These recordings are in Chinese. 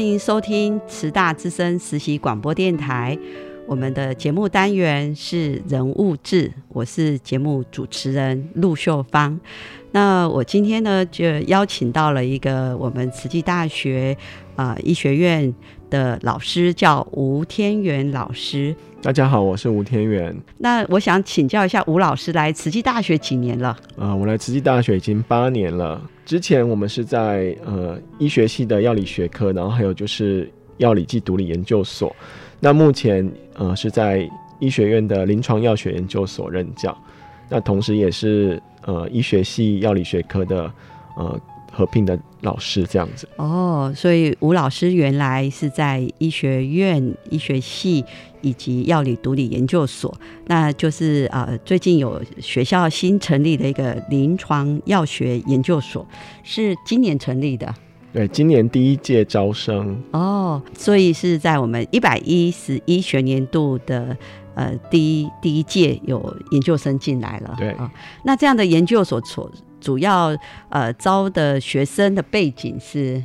欢迎收听慈大之声实习广播电台。我们的节目单元是人物志，我是节目主持人陆秀芳。那我今天呢，就邀请到了一个我们慈济大学啊医学院的老师，叫吴天元老师。大家好，我是吴天元。那我想请教一下吴老师，来慈济大学几年了？啊，我来慈济大学已经八年了。之前我们是在呃医学系的药理学科，然后还有就是药理暨毒理研究所。那目前呃是在医学院的临床药学研究所任教，那同时也是呃医学系药理学科的呃合并的老师这样子。哦，所以吴老师原来是在医学院医学系以及药理毒理研究所，那就是呃最近有学校新成立的一个临床药学研究所，是今年成立的。对，今年第一届招生。哦，所以是在我们一百一十一学年度的呃第一第一届有研究生进来了。对。啊，那这样的研究所所主要呃招的学生的背景是，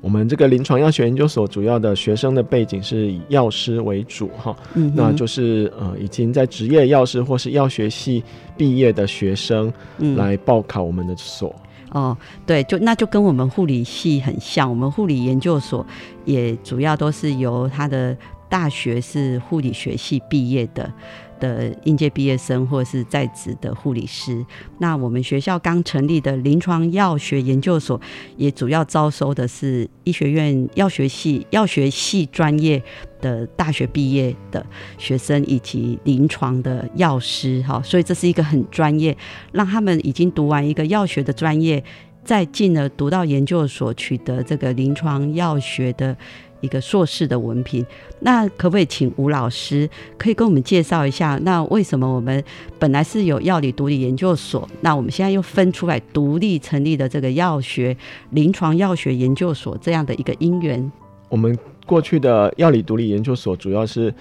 我们这个临床药学研究所主要的学生的背景是以药师为主哈，嗯，那就是呃已经在职业药师或是药学系毕业的学生来报考我们的所。哦，对，就那就跟我们护理系很像，我们护理研究所也主要都是由他的大学是护理学系毕业的。的应届毕业生或者是在职的护理师，那我们学校刚成立的临床药学研究所，也主要招收的是医学院药学系、药学系专业的大学毕业的学生以及临床的药师，哈，所以这是一个很专业，让他们已经读完一个药学的专业，再进而读到研究所，取得这个临床药学的。一个硕士的文凭，那可不可以请吴老师可以跟我们介绍一下？那为什么我们本来是有药理独立研究所，那我们现在又分出来独立成立的这个药学临床药学研究所这样的一个因缘？我们过去的药理独立研究所主要是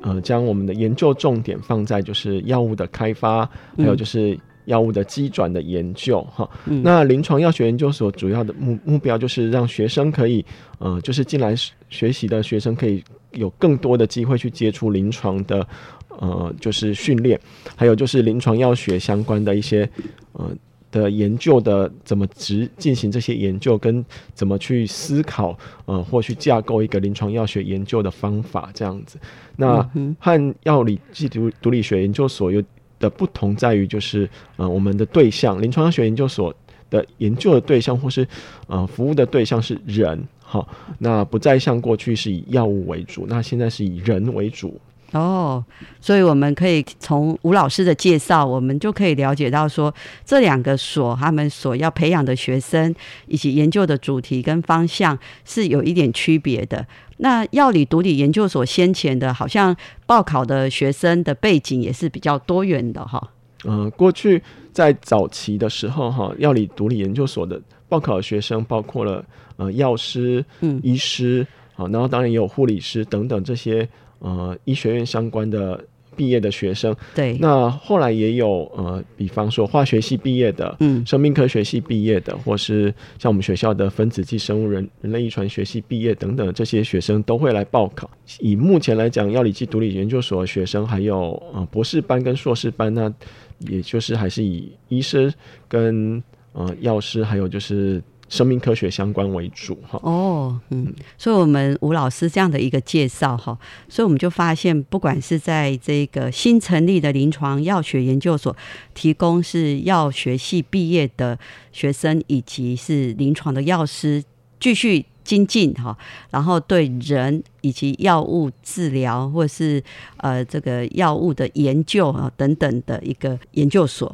呃将我们的研究重点放在就是药物的开发，还有就是。药物的机转的研究，哈，那临床药学研究所主要的目目标就是让学生可以，呃，就是进来学习的学生可以有更多的机会去接触临床的，呃，就是训练，还有就是临床药学相关的一些，呃的研究的怎么执进行这些研究，跟怎么去思考，呃，或去架构一个临床药学研究的方法这样子。那和药理暨毒毒理学研究所有。的不同在于，就是呃，我们的对象，临床药学研究所的研究的对象，或是呃，服务的对象是人，哈，那不再像过去是以药物为主，那现在是以人为主。哦，所以我们可以从吴老师的介绍，我们就可以了解到说，这两个所他们所要培养的学生以及研究的主题跟方向是有一点区别的。那药理毒理研究所先前的，好像报考的学生的背景也是比较多元的哈。嗯，过去在早期的时候哈，药理毒理研究所的报考的学生包括了呃药师、嗯医师啊，然后当然也有护理师等等这些呃医学院相关的毕业的学生。对，那后来也有呃，比方说化学系毕业的，嗯，生命科学系毕业的，或是像我们学校的分子暨生物人人类遗传学系毕业等等这些学生都会来报考。以目前来讲，药理系独立研究所的学生还有呃博士班跟硕士班，那也就是还是以医师跟呃药师，还有就是。生命科学相关为主哈哦嗯，所以我们吴老师这样的一个介绍哈，所以我们就发现，不管是在这个新成立的临床药学研究所，提供是药学系毕业的学生，以及是临床的药师继续精进哈，然后对人以及药物治疗或是呃这个药物的研究啊等等的一个研究所。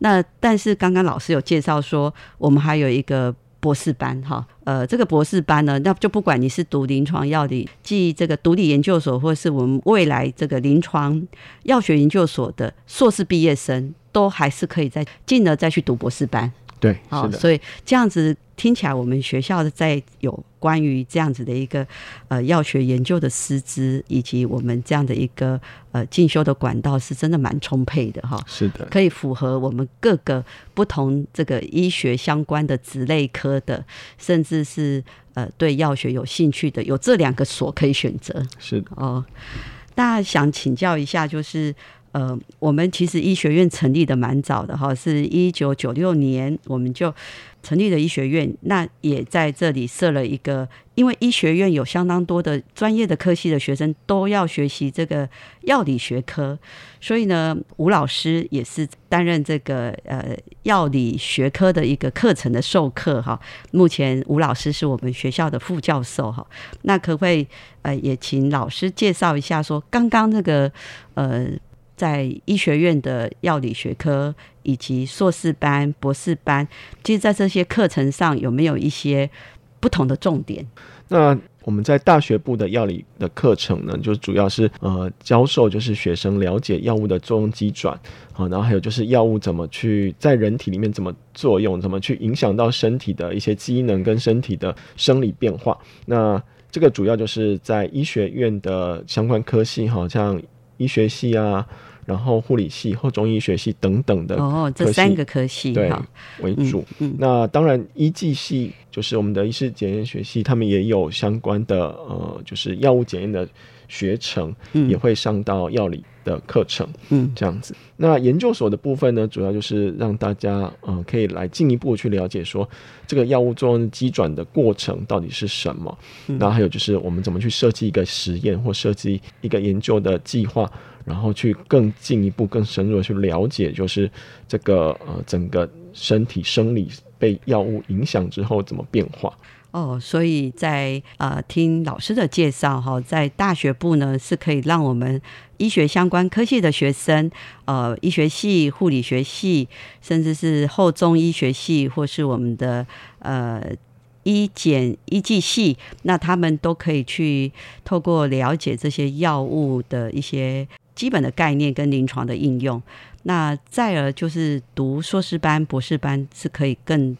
那但是刚刚老师有介绍说，我们还有一个。博士班哈，呃，这个博士班呢，那就不管你是读临床药理，即这个独立研究所，或是我们未来这个临床药学研究所的硕士毕业生，都还是可以再进而再去读博士班。对，好，所以这样子听起来，我们学校的在有关于这样子的一个呃药学研究的师资，以及我们这样的一个呃进修的管道，是真的蛮充沛的哈。是的，可以符合我们各个不同这个医学相关的子类科的，甚至是呃对药学有兴趣的，有这两个所可以选择。是的哦，那想请教一下，就是。呃，我们其实医学院成立的蛮早的哈，是一九九六年我们就成立了医学院，那也在这里设了一个，因为医学院有相当多的专业的科系的学生都要学习这个药理学科，所以呢，吴老师也是担任这个呃药理学科的一个课程的授课哈。目前吴老师是我们学校的副教授哈，那可不可以呃也请老师介绍一下，说刚刚那个呃。在医学院的药理学科以及硕士班、博士班，其实，在这些课程上有没有一些不同的重点？那我们在大学部的药理的课程呢，就主要是呃教授就是学生了解药物的作用机转啊，然后还有就是药物怎么去在人体里面怎么作用，怎么去影响到身体的一些机能跟身体的生理变化。那这个主要就是在医学院的相关科系，好像医学系啊。然后护理系或中医学系等等的哦，这三个科系对为主。那当然医技系就是我们的医师检验学系，他们也有相关的呃，就是药物检验的学程，也会上到药理的课程。嗯，这样子。那研究所的部分呢，主要就是让大家嗯可以来进一步去了解说这个药物作用机转的过程到底是什么。然后还有就是我们怎么去设计一个实验或设计一个研究的计划。然后去更进一步、更深入的去了解，就是这个呃整个身体生理被药物影响之后怎么变化。哦，所以在呃听老师的介绍哈，在大学部呢是可以让我们医学相关科系的学生，呃医学系、护理学系，甚至是后中医学系，或是我们的呃。医检医技系，那他们都可以去透过了解这些药物的一些。基本的概念跟临床的应用，那再而就是读硕士班、博士班是可以更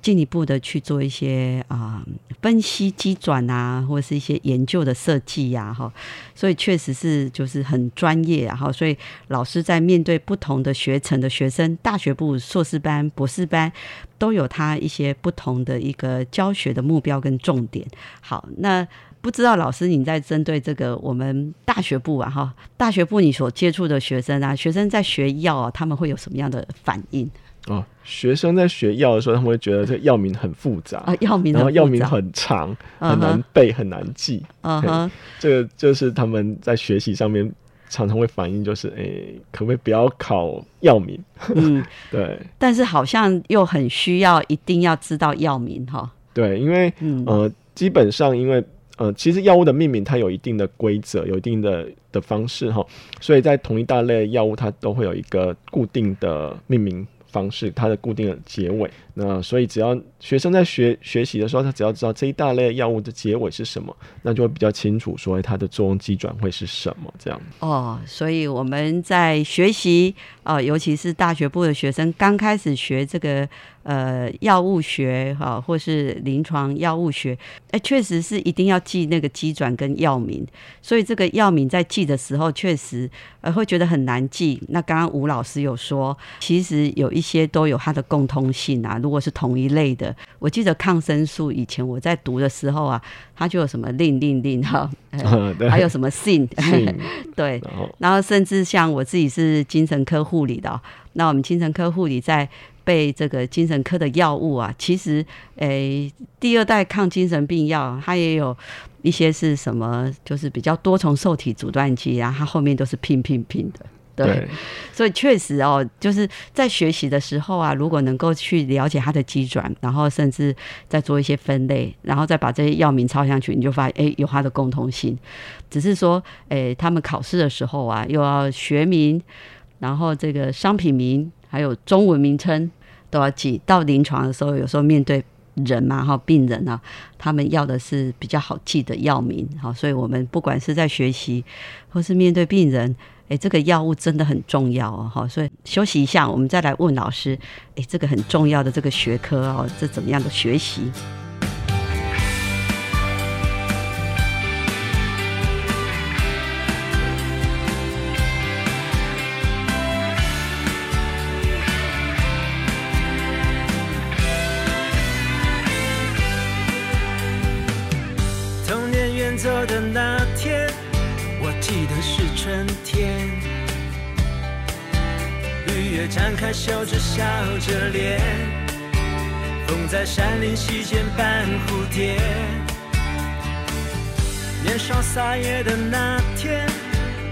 进一步的去做一些啊分析机转啊，或者是一些研究的设计呀，哈，所以确实是就是很专业，然后所以老师在面对不同的学程的学生，大学部、硕士班、博士班都有他一些不同的一个教学的目标跟重点。好，那。不知道老师，你在针对这个我们大学部啊，哈，大学部你所接触的学生啊，学生在学药啊，他们会有什么样的反应？哦，学生在学药的时候，他们会觉得这个药名很复杂啊，药名然后药名很长，很难背，很难记。嗯哼，这个就是他们在学习上面常常会反映，就是哎，可不可以不要考药名？嗯，对。但是好像又很需要一定要知道药名哈。对，因为呃，基本上因为。呃，其实药物的命名它有一定的规则，有一定的的方式哈，所以在同一大类药物它都会有一个固定的命名方式，它的固定的结尾。那所以只要学生在学学习的时候，他只要知道这一大类药物的结尾是什么，那就会比较清楚说它的作用机转会是什么这样。哦，所以我们在学习啊，尤其是大学部的学生刚开始学这个呃药物学哈，或是临床药物学，哎，确实是一定要记那个机转跟药名，所以这个药名在记的时候，确实呃会觉得很难记。那刚刚吴老师有说，其实有一些都有它的共通性啊，如果是同一类的，我记得抗生素以前我在读的时候啊，它就有什么令令令哈，还有什么信，对，然后。甚至像我自己是精神科护理的，那我们精神科护理在。被这个精神科的药物啊，其实诶，第二代抗精神病药它也有一些是什么，就是比较多重受体阻断剂啊，它后面都是拼拼拼的，对。所以确实哦，就是在学习的时候啊，如果能够去了解它的机转，然后甚至再做一些分类，然后再把这些药名抄上去，你就发现诶，有它的共同性。只是说诶，他们考试的时候啊，又要学名，然后这个商品名。还有中文名称都要记。到临床的时候，有时候面对人嘛，哈，病人啊，他们要的是比较好记的药名，好，所以我们不管是在学习，或是面对病人，诶，这个药物真的很重要哦，哈，所以休息一下，我们再来问老师，诶，这个很重要的这个学科哦，这怎么样的学习？是春天，绿叶展开笑着笑着脸，风在山林溪间伴蝴蝶。年少撒野的那天，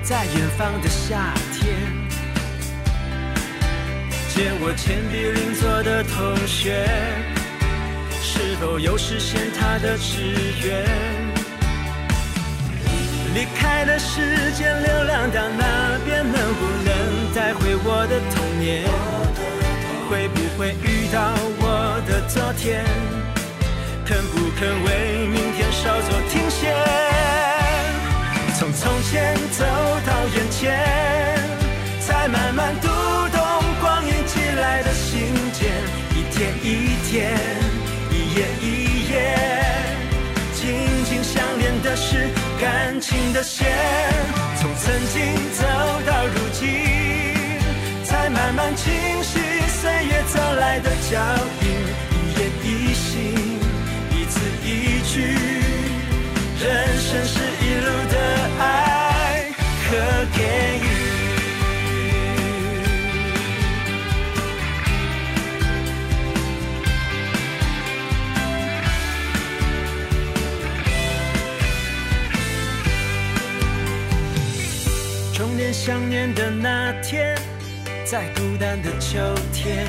在远方的夏天，借我铅笔邻座的同学，是否有实现他的志愿？离开的时间，流浪到那边，能不能带回我的童年？会不会遇到我的昨天？肯不肯为明天稍作停歇？从从前走到眼前，情的线，从曾经走到如今，才慢慢清晰。岁月走来的脚印，一言一行，一字一句，人生想念的那天，在孤单的秋天，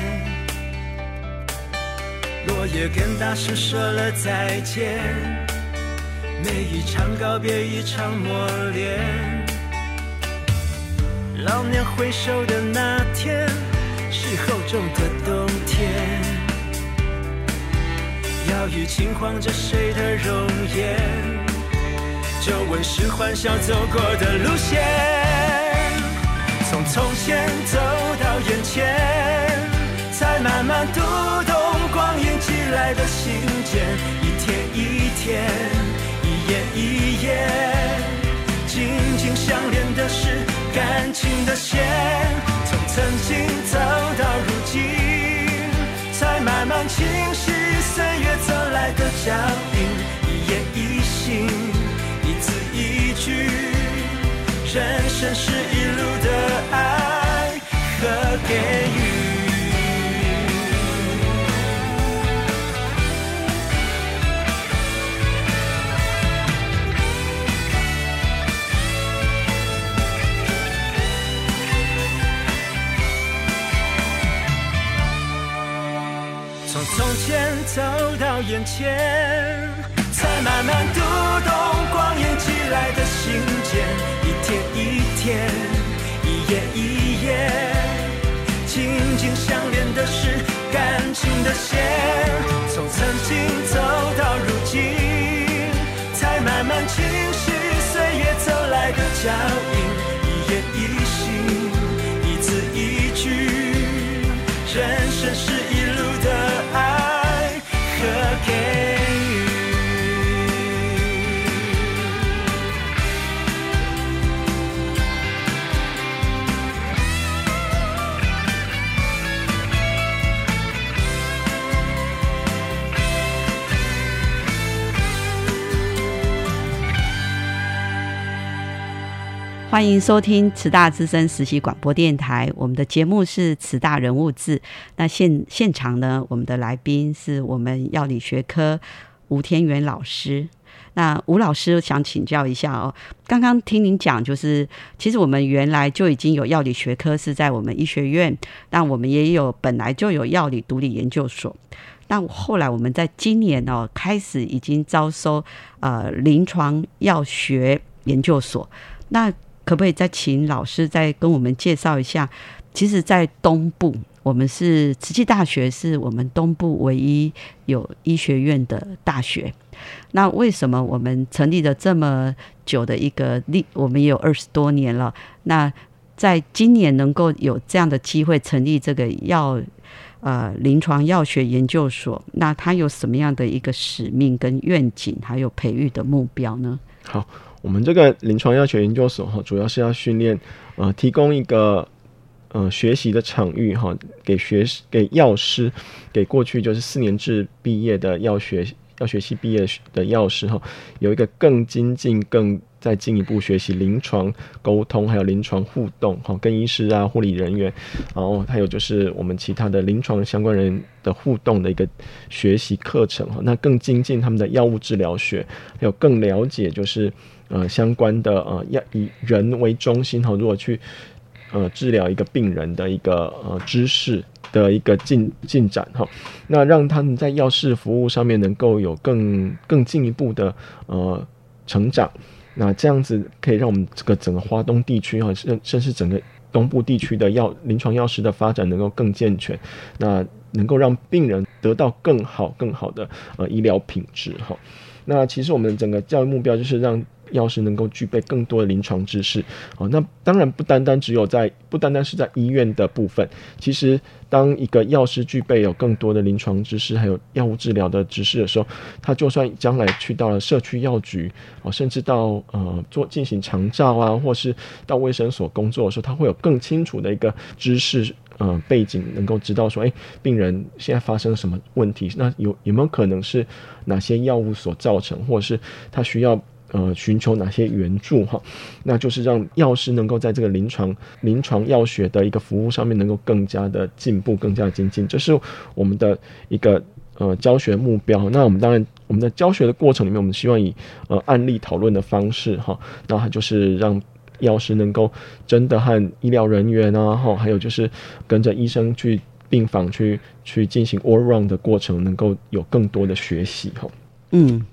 落叶跟大树说了再见。每一场告别，一场磨练。老年回首的那天，是厚重的冬天。摇雨轻晃着谁的容颜？皱纹是欢笑走过的路线。从从前走到眼前，才慢慢读懂光阴寄来的信件，一天一天，一页一页，紧紧相连的是感情的线。从曾经走到如今，才慢慢清晰岁月走来的脚印，一言一行，一字一句。人生是一路爱和给予。从从前走到眼前，才慢慢读懂光阴寄来的信件。一天一天，的线。从曾经走到如今，才慢慢清晰岁月走来的脚印。欢迎收听慈大资深实习广播电台，我们的节目是慈大人物志。那现现场呢，我们的来宾是我们药理学科吴天元老师。那吴老师想请教一下哦，刚刚听您讲，就是其实我们原来就已经有药理学科是在我们医学院，那我们也有本来就有药理独立研究所。那后来我们在今年哦开始已经招收呃临床药学研究所，那可不可以再请老师再跟我们介绍一下？其实，在东部，我们是慈济大学，是我们东部唯一有医学院的大学。那为什么我们成立了这么久的一个历，我们也有二十多年了？那在今年能够有这样的机会成立这个药呃临床药学研究所，那它有什么样的一个使命跟愿景，还有培育的目标呢？好。我们这个临床药学研究所哈，主要是要训练，呃，提供一个呃学习的场域哈，给学给药师，给过去就是四年制毕业的药学药学系毕业的药师哈，有一个更精进、更再进一步学习临床沟通，还有临床互动哈，跟医师啊、护理人员，然后还有就是我们其他的临床相关人的互动的一个学习课程哈，那更精进他们的药物治疗学，还有更了解就是。呃，相关的呃，要以人为中心哈，如果去呃治疗一个病人的一个呃知识的一个进进展哈，那让他们在药事服务上面能够有更更进一步的呃成长，那这样子可以让我们这个整个华东地区哈，甚甚至整个东部地区的药临床药师的发展能够更健全，那能够让病人得到更好更好的呃医疗品质哈，那其实我们整个教育目标就是让。药师能够具备更多的临床知识，哦，那当然不单单只有在不单单是在医院的部分。其实，当一个药师具备有更多的临床知识，还有药物治疗的知识的时候，他就算将来去到了社区药局，哦，甚至到呃做进行长照啊，或是到卫生所工作的时候，他会有更清楚的一个知识呃背景，能够知道说，哎，病人现在发生什么问题，那有有没有可能是哪些药物所造成，或者是他需要。呃，寻求哪些援助哈？那就是让药师能够在这个临床临床药学的一个服务上面能够更加的进步，更加的精进，这是我们的一个呃教学目标。那我们当然，我们的教学的过程里面，我们希望以呃案例讨论的方式哈，那它就是让药师能够真的和医疗人员啊，哈，还有就是跟着医生去病房去去进行 all round 的过程，能够有更多的学习哈。嗯。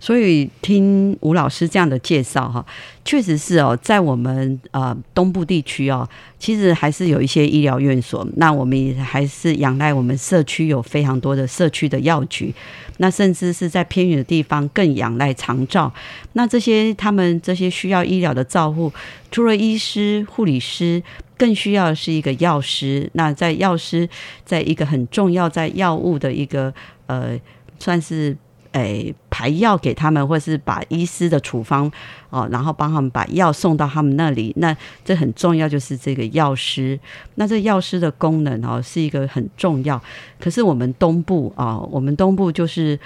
所以听吴老师这样的介绍哈，确实是哦，在我们呃东部地区哦，其实还是有一些医疗院所。那我们也还是仰赖我们社区有非常多的社区的药局，那甚至是在偏远的地方更仰赖长照。那这些他们这些需要医疗的照护，除了医师、护理师，更需要是一个药师。那在药师在一个很重要在药物的一个呃，算是。诶，排药给他们，或是把医师的处方哦，然后帮他们把药送到他们那里。那这很重要，就是这个药师。那这药师的功能哦，是一个很重要。可是我们东部啊，我们东部就是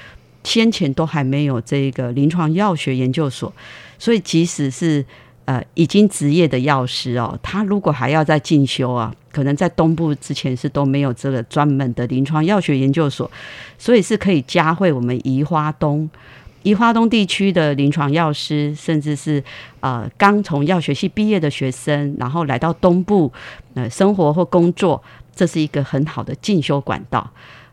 先前都还没有这个临床药学研究所，所以即使是。呃，已经职业的药师哦，他如果还要再进修啊，可能在东部之前是都没有这个专门的临床药学研究所，所以是可以加会我们宜花东、宜花东地区的临床药师，甚至是呃刚从药学系毕业的学生，然后来到东部呃生活或工作，这是一个很好的进修管道。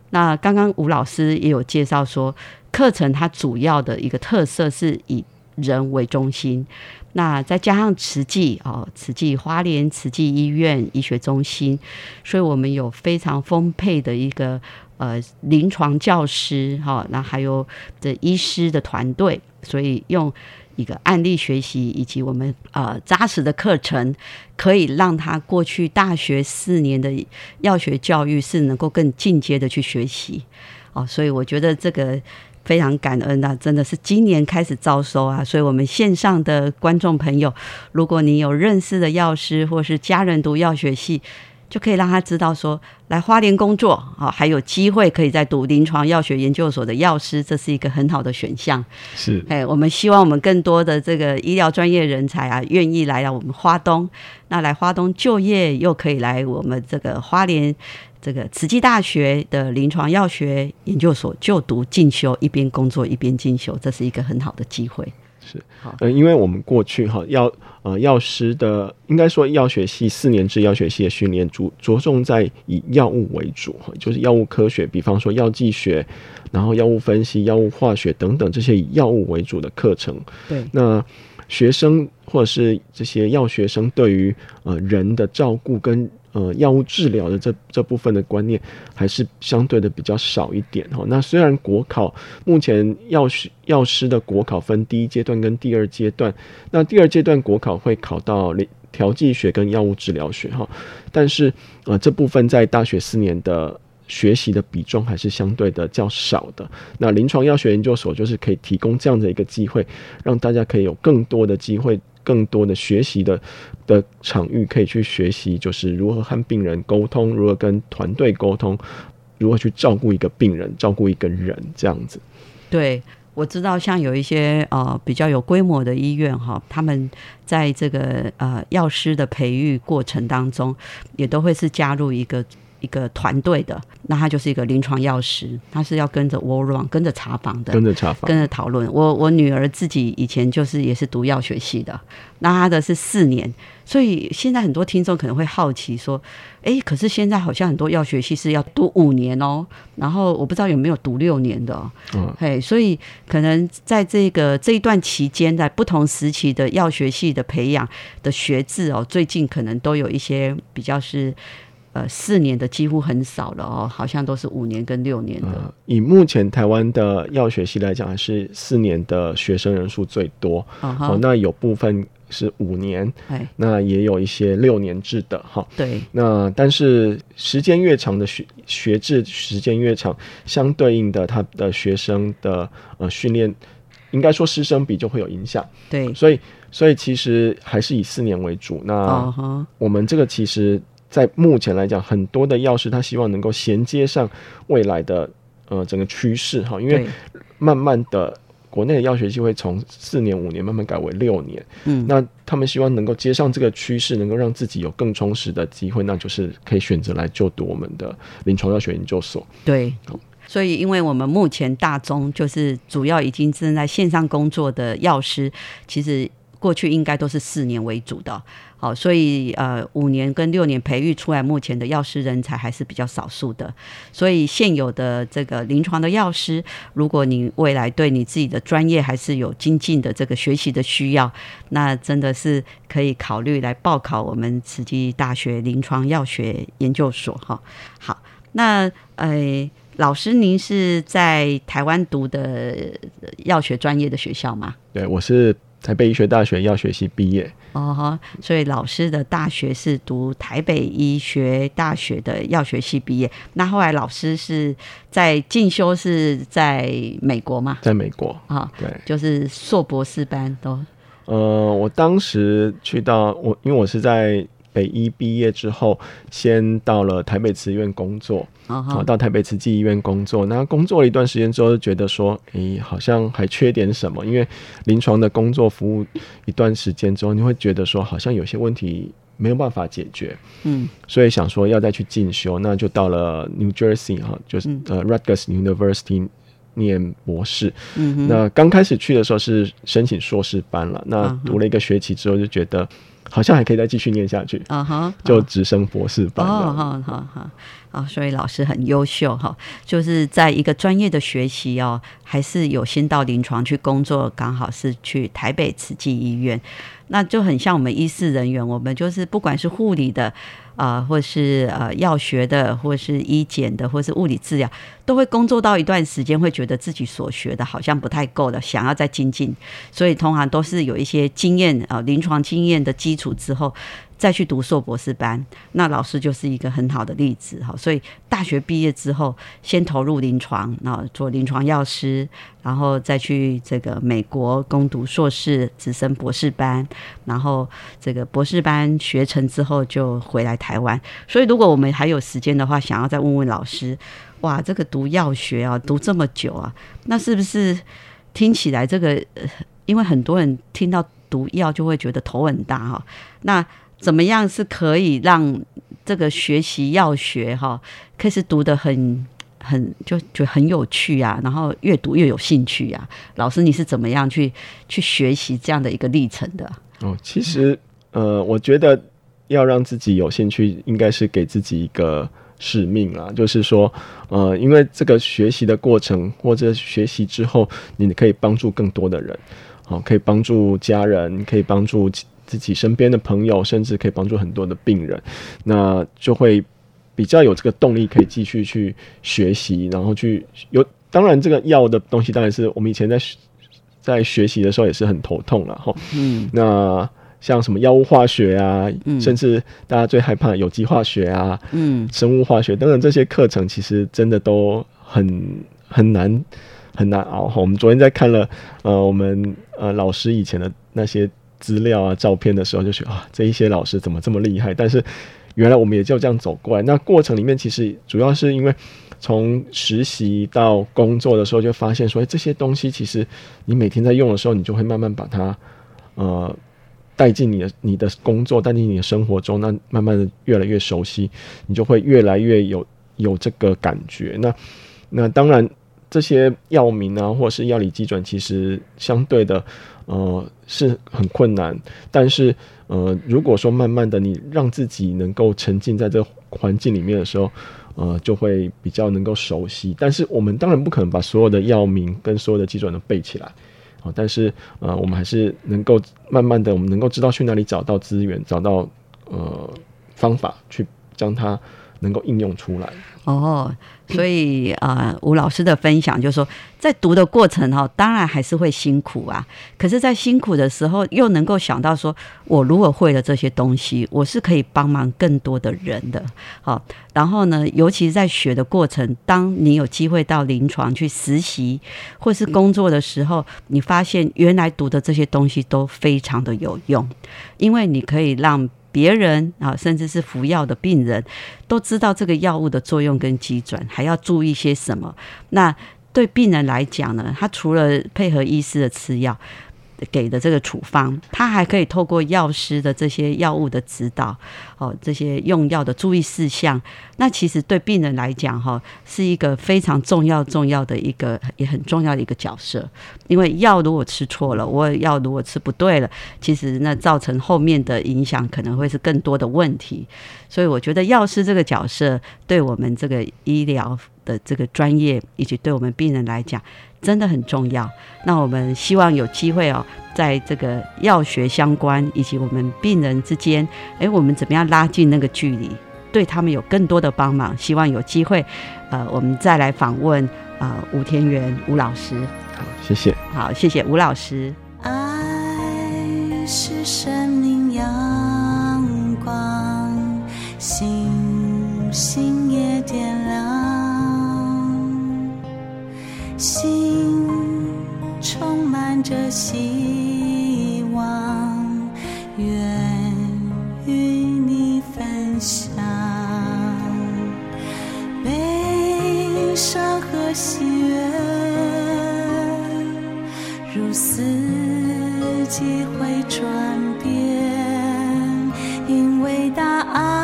那刚刚吴老师也有介绍说，课程它主要的一个特色是以人为中心。那再加上慈济哦，慈济花莲慈济医院医学中心，所以我们有非常丰沛的一个呃临床教师哈，那还有的医师的团队，所以用一个案例学习以及我们呃扎实的课程，可以让他过去大学四年的药学教育是能够更进阶的去学习哦，所以我觉得这个。非常感恩啊，真的是今年开始招收啊，所以我们线上的观众朋友，如果你有认识的药师或是家人读药学系，就可以让他知道说，来花莲工作啊，还有机会可以在读临床药学研究所的药师，这是一个很好的选项。是，哎，我们希望我们更多的这个医疗专业人才啊，愿意来到我们花东，那来花东就业，又可以来我们这个花莲这个慈济大学的临床药学研究所就读进修，一边工作一边进修，这是一个很好的机会。是，呃，因为我们过去哈药呃药师的，应该说药学系四年制药学系的训练主着重在以药物为主哈，就是药物科学，比方说药剂学，然后药物分析、药物化学等等这些以药物为主的课程。对，那学生或者是这些药学生对于呃人的照顾跟呃，药物治疗的这这部分的观念还是相对的比较少一点哈。那虽然国考目前药师药师的国考分第一阶段跟第二阶段，那第二阶段国考会考到调剂学跟药物治疗学哈，但是呃这部分在大学四年的学习的比重还是相对的较少的。那临床药学研究所就是可以提供这样的一个机会，让大家可以有更多的机会。更多的学习的的场域可以去学习，就是如何和病人沟通，如何跟团队沟通，如何去照顾一个病人，照顾一个人这样子。对，我知道像有一些呃比较有规模的医院哈，他们在这个呃药师的培育过程当中，也都会是加入一个。一个团队的，那他就是一个临床药师，他是要跟着 w a r o n 跟着查房的，跟着查房，跟着讨论。我我女儿自己以前就是也是读药学系的，那她的是四年，所以现在很多听众可能会好奇说，哎，可是现在好像很多药学系是要读五年哦，然后我不知道有没有读六年的，嗯，嘿，所以可能在这个这一段期间，在不同时期的药学系的培养的学制哦，最近可能都有一些比较是。呃，四年的几乎很少了哦，好像都是五年跟六年的。以目前台湾的药学系来讲，还是四年的学生人数最多。哦，那有部分是五年，那也有一些六年制的哈。对。那但是时间越长的学学制时间越长，相对应的他的学生的呃训练，应该说师生比就会有影响。对。所以所以其实还是以四年为主。那我们这个其实。在目前来讲，很多的药师他希望能够衔接上未来的呃整个趋势哈，因为慢慢的国内的药学系会从四年五年慢慢改为六年，嗯，那他们希望能够接上这个趋势，能够让自己有更充实的机会，那就是可以选择来就读我们的临床药学研究所。对，所以因为我们目前大中就是主要已经正在线上工作的药师，其实过去应该都是四年为主的。好，所以呃，五年跟六年培育出来，目前的药师人才还是比较少数的。所以现有的这个临床的药师，如果你未来对你自己的专业还是有精进的这个学习的需要，那真的是可以考虑来报考我们慈济大学临床药学研究所哈。好，那呃，老师您是在台湾读的药学专业的学校吗？对，我是。台北医学大学药学系毕业哦哈，所以老师的大学是读台北医学大学的药学系毕业。那后来老师是在进修是在美国嘛？在美国啊，对，就是硕博士班都。呃，我当时去到我，因为我是在。北医毕业之后，先到了台北慈医院工作，啊，到台北慈济医院工作。那工作了一段时间之后，就觉得说，诶，好像还缺点什么。因为临床的工作服务一段时间之后，你会觉得说，好像有些问题没有办法解决，嗯，所以想说要再去进修，那就到了 New Jersey 哈，就是呃 Rutgers University 念博士。嗯那刚开始去的时候是申请硕士班了，那读了一个学期之后，就觉得。好像还可以再继续念下去，啊哈，就直升博士班哦，好好好，啊，所以老师很优秀哈，就是在一个专业的学习哦，还是有先到临床去工作，刚好是去台北慈济医院，那就很像我们医师人员，我们就是不管是护理的。啊，或是呃药学的，或是医检的，或是物理治疗，都会工作到一段时间，会觉得自己所学的好像不太够了，想要再精进，所以通常都是有一些经验啊，临床经验的基。础之后，再去读硕博士班。那老师就是一个很好的例子哈。所以大学毕业之后，先投入临床，然后做临床药师，然后再去这个美国攻读硕士，直升博士班，然后这个博士班学成之后就回来台湾。所以如果我们还有时间的话，想要再问问老师，哇，这个读药学啊，读这么久啊，那是不是听起来这个？因为很多人听到毒药就会觉得头很大哈，那怎么样是可以让这个学习药学哈，开始读的很很就就很有趣啊，然后越读越有兴趣啊？老师你是怎么样去去学习这样的一个历程的？哦，其实呃，我觉得要让自己有兴趣，应该是给自己一个使命啦，就是说呃，因为这个学习的过程或者学习之后，你可以帮助更多的人。哦，可以帮助家人，可以帮助自己身边的朋友，甚至可以帮助很多的病人，那就会比较有这个动力，可以继续去学习，然后去有。当然，这个药的东西，当然是我们以前在在学习的时候也是很头痛了哈。嗯，那像什么药物化学啊，甚至大家最害怕有机化学啊，嗯，生物化学等等这些课程，其实真的都很很难。很难熬哈。我们昨天在看了呃我们呃老师以前的那些资料啊照片的时候，就觉得啊这一些老师怎么这么厉害？但是原来我们也就这样走过来。那过程里面其实主要是因为从实习到工作的时候，就发现说，这些东西其实你每天在用的时候，你就会慢慢把它呃带进你的你的工作，带进你的生活中。那慢慢的越来越熟悉，你就会越来越有有这个感觉。那那当然。这些药名啊，或者是药理基准，其实相对的，呃，是很困难。但是，呃，如果说慢慢的你让自己能够沉浸在这环境里面的时候，呃，就会比较能够熟悉。但是，我们当然不可能把所有的药名跟所有的基准都背起来，啊，但是，呃，我们还是能够慢慢的，我们能够知道去哪里找到资源，找到呃方法去将它能够应用出来。哦。所以啊，吴老师的分享就是说，在读的过程哈，当然还是会辛苦啊。可是，在辛苦的时候，又能够想到说，我如果会了这些东西，我是可以帮忙更多的人的。好，然后呢，尤其是在学的过程，当你有机会到临床去实习或是工作的时候，你发现原来读的这些东西都非常的有用，因为你可以让。别人啊，甚至是服药的病人，都知道这个药物的作用跟机转，还要注意些什么。那对病人来讲呢，他除了配合医师的吃药。给的这个处方，他还可以透过药师的这些药物的指导，哦，这些用药的注意事项，那其实对病人来讲，哈，是一个非常重要、重要的一个也很重要的一个角色。因为药如果吃错了，我药如果吃不对了，其实那造成后面的影响可能会是更多的问题。所以我觉得药师这个角色，对我们这个医疗的这个专业，以及对我们病人来讲。真的很重要。那我们希望有机会哦，在这个药学相关以及我们病人之间，哎，我们怎么样拉近那个距离，对他们有更多的帮忙。希望有机会，呃，我们再来访问啊，吴天元吴老师。好，谢谢。好，谢谢吴老师。爱是生命阳光，星星心充满着希望，愿与你分享。悲伤和喜悦，如四季会转变，因为大爱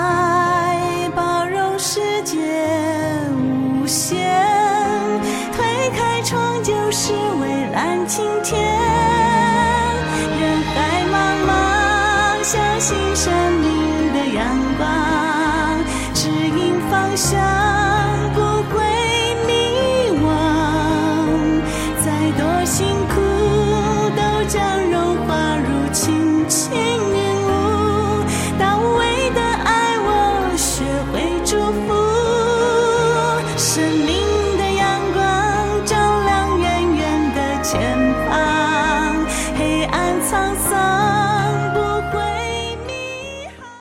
蔚蓝晴天，人海茫茫，相信生命的阳光，指引方向。